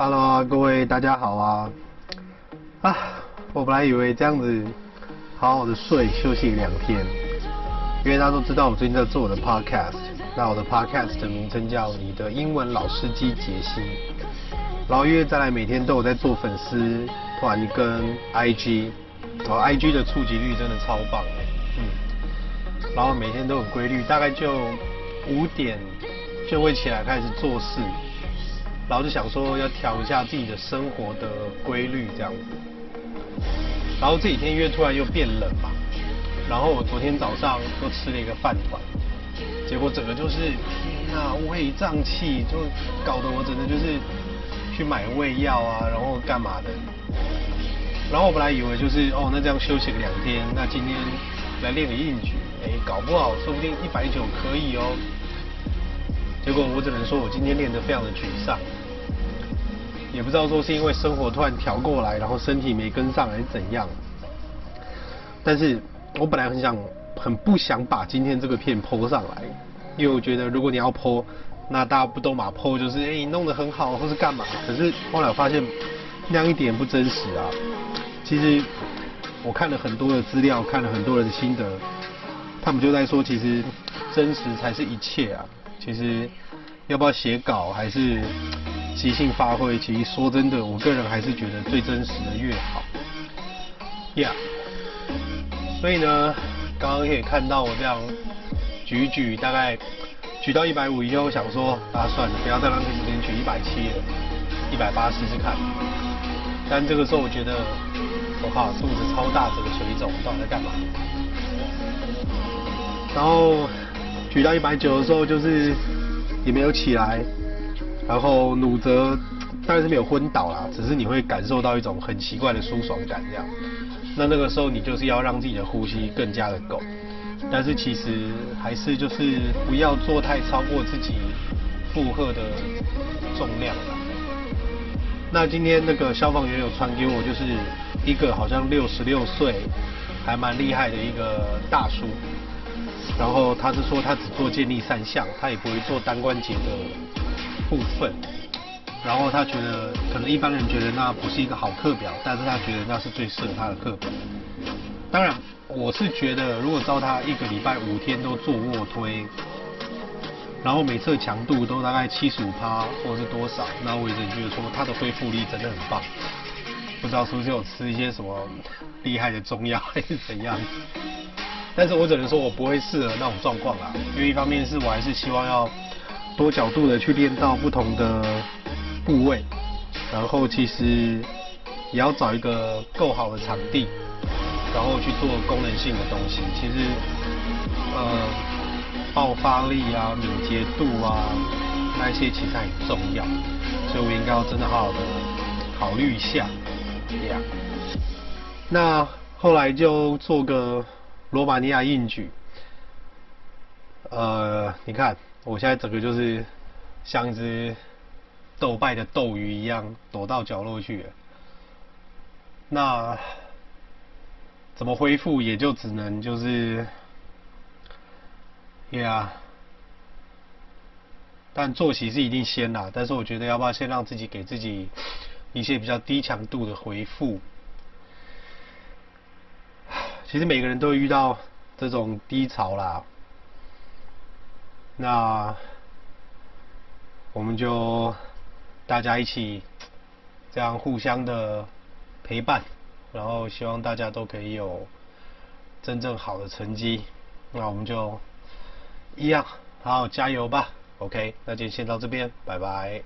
Hello，各位大家好啊！啊，我本来以为这样子好好的睡休息两天，因为大家都知道我最近在做我的 podcast，那我的 podcast 的名称叫你的英文老司机杰西，然后因为再来每天都有在做粉丝团跟 IG，然后 IG 的触及率真的超棒，嗯，然后每天都很规律，大概就五点就会起来开始做事。然后就想说要调一下自己的生活的规律这样子，然后这几天因为突然又变冷嘛，然后我昨天早上又吃了一个饭团，结果整个就是天啊，胃胀气，就搞得我整个就是去买胃药啊，然后干嘛的。然后我本来以为就是哦，那这样休息个两天，那今天来练个硬举，哎，搞不好说不定一百九可以哦。结果我只能说我今天练得非常的沮丧。也不知道说是因为生活突然调过来，然后身体没跟上还是怎样。但是我本来很想，很不想把今天这个片剖上来，因为我觉得如果你要剖那大家不都嘛剖就是哎、你弄得很好或是干嘛。可是后来我发现那样一点不真实啊。其实我看了很多的资料，看了很多人的心得，他们就在说，其实真实才是一切啊。其实要不要写稿还是？即兴发挥，其实说真的，我个人还是觉得最真实的越好。Yeah，所以呢，刚刚可以看到我这样举一举，大概举到一百五以后，想说啊，算了，不要再浪费时间举一百七了，一百八试试看。但这个时候我觉得，我靠，肚子超大，这个水肿，到底在干嘛？然后举到一百九的时候，就是也没有起来。然后努泽当然是没有昏倒啦，只是你会感受到一种很奇怪的舒爽感这样。那那个时候你就是要让自己的呼吸更加的够，但是其实还是就是不要做太超过自己负荷的重量了。那今天那个消防员有传给我，就是一个好像六十六岁，还蛮厉害的一个大叔。然后他是说他只做健力三项，他也不会做单关节的。部分，然后他觉得可能一般人觉得那不是一个好课表，但是他觉得那是最适合他的课表。当然，我是觉得如果照他一个礼拜五天都做卧推，然后每次强度都大概七十五趴或者是多少，那我也是觉得说他的恢复力真的很棒。不知道是不是有吃一些什么厉害的中药还是 怎样，但是我只能说我不会适合那种状况啦，因为一方面是我还是希望要。多角度的去练到不同的部位，然后其实也要找一个够好的场地，然后去做功能性的东西。其实，呃，爆发力啊、敏捷度啊，那些其实很重要，所以我应该要真的好好的考虑一下。这样，那后来就做个罗马尼亚硬举，呃，你看。我现在整个就是像一只斗败的斗鱼一样，躲到角落去了。那怎么恢复？也就只能就是，Yeah。但作息是一定先啦。但是我觉得要不要先让自己给自己一些比较低强度的回复？其实每个人都会遇到这种低潮啦。那我们就大家一起这样互相的陪伴，然后希望大家都可以有真正好的成绩。那我们就一样好好加油吧。OK，那今天先到这边，拜拜。